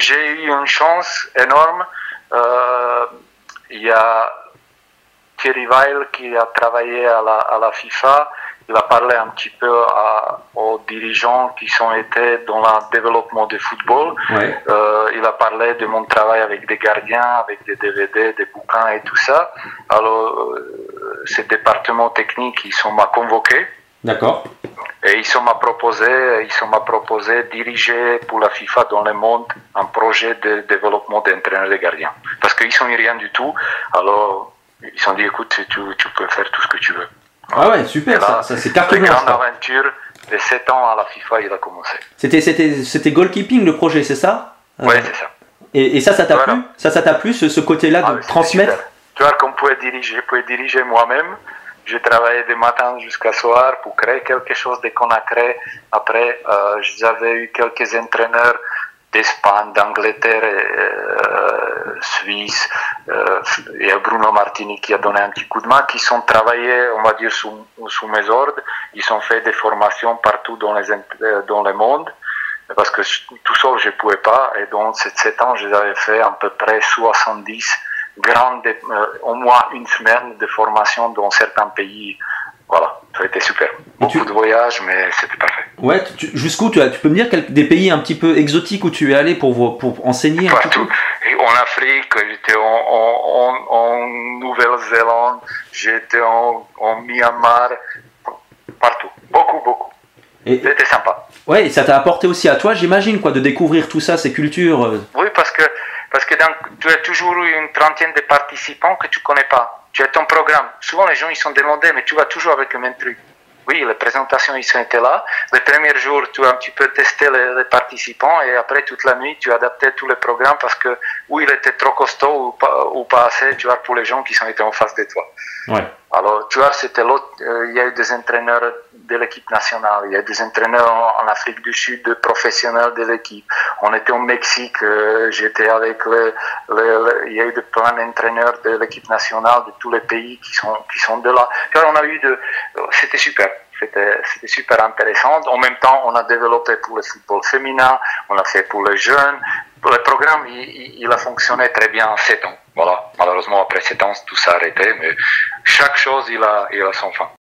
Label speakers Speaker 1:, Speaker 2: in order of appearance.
Speaker 1: J'ai eu une chance énorme. Euh, Il y a Thierry Weil qui a travaillé à la, à la FIFA. Il a parlé un petit peu à- aux dirigeants qui sont été dans le développement du football.
Speaker 2: Ouais.
Speaker 1: Euh, il a parlé de mon travail avec des gardiens, avec des DVD, des bouquins et tout ça. Alors, euh, ce département technique, ils sont m'a convoqué
Speaker 2: D'accord.
Speaker 1: Et ils sont m'a proposé, ils m'a proposé diriger pour la FIFA dans le monde un projet de développement d'entraîneurs de gardiens. Parce qu'ils sont rien du tout. Alors, ils se sont dit, écoute, tu, tu peux faire tout ce que tu veux.
Speaker 2: Ah ouais, super,
Speaker 1: là,
Speaker 2: ça, ça c'est carte
Speaker 1: la
Speaker 2: blanche.
Speaker 1: grande aventure de 7 ans à la FIFA, il a commencé.
Speaker 2: C'était, c'était, c'était goalkeeping le projet, c'est ça? Euh,
Speaker 1: Ouais, c'est ça.
Speaker 2: et, et ça, ça t'a
Speaker 1: Voilà.
Speaker 2: plu? Ça, ça t'a plu, ce, ce côté-là
Speaker 1: Ah,
Speaker 2: de transmettre?
Speaker 1: super. Tu vois, qu'on pouvait diriger, je pouvais diriger moi-même. J'ai travaillé de matin jusqu'à soir pour créer quelque chose de qu'on a créé. Après, euh, j'avais eu quelques entraîneurs d'Espagne, d'Angleterre, euh, Suisse. Euh, il Bruno Martini qui a donné un petit coup de main, qui sont travaillés, on va dire, sous, mes ordres. Ils ont fait des formations partout dans, les, euh, dans le monde parce que je- tout seul je pouvais pas et dans ces 7 ans je avais fait à peu près 70 grandes euh, au moins une semaine de formation dans certains pays. Voilà ça a été super. Beaucoup
Speaker 2: tu-
Speaker 1: de voyages mais c'était parfait.
Speaker 2: Ouais, jusqu'où tu, as- tu peux me dire quel- des pays un petit peu exotiques où tu es allé pour, enseigner un
Speaker 1: partout et en Afrique j'étais en, en, en, en Nouvelle-Zélande j'étais en, en Myanmar partout. Beaucoup beaucoup. C'était sympa.
Speaker 2: Ouais, et ça t'a apporté aussi à toi, j'imagine, quoi, de découvrir tout ça, ces cultures. euh,
Speaker 1: Oui, parce que, dans- tu as toujours eu une trentaine de participants que tu connais pas. Tu as ton programme. Souvent, les gens, ils sont demandés, mais tu vas toujours avec le même truc. Oui, les présentations, ils sont été là. Le premier jour, tu as un petit peu testé les, les participants et après, toute la nuit, tu adapté tous les programmes parce que, ou il était trop costaud ou pas, ou pas assez, tu vois, pour les gens qui sont été en face de toi.
Speaker 2: Ouais.
Speaker 1: Alors, tu vois, c'était l'autre. euh, il y a eu des entraîneurs de l'équipe nationale, il y a eu des entraîneurs en, en Afrique du Sud, de professionnels de l'équipe. On était au Mexique, euh, j'étais avec le- il y a eu de plein d'entraîneurs de l'équipe nationale de tous les pays qui sont qui sont de là. On a eu de, c'était super. C'était super intéressant. En même temps, on a développé pour le football féminin, on a fait pour les jeunes. Le programme, il- il a fonctionné très bien en 7 ans. Voilà. Malheureusement, après 7 ans, tout s'est arrêté, mais chaque chose, il a, il a son fin.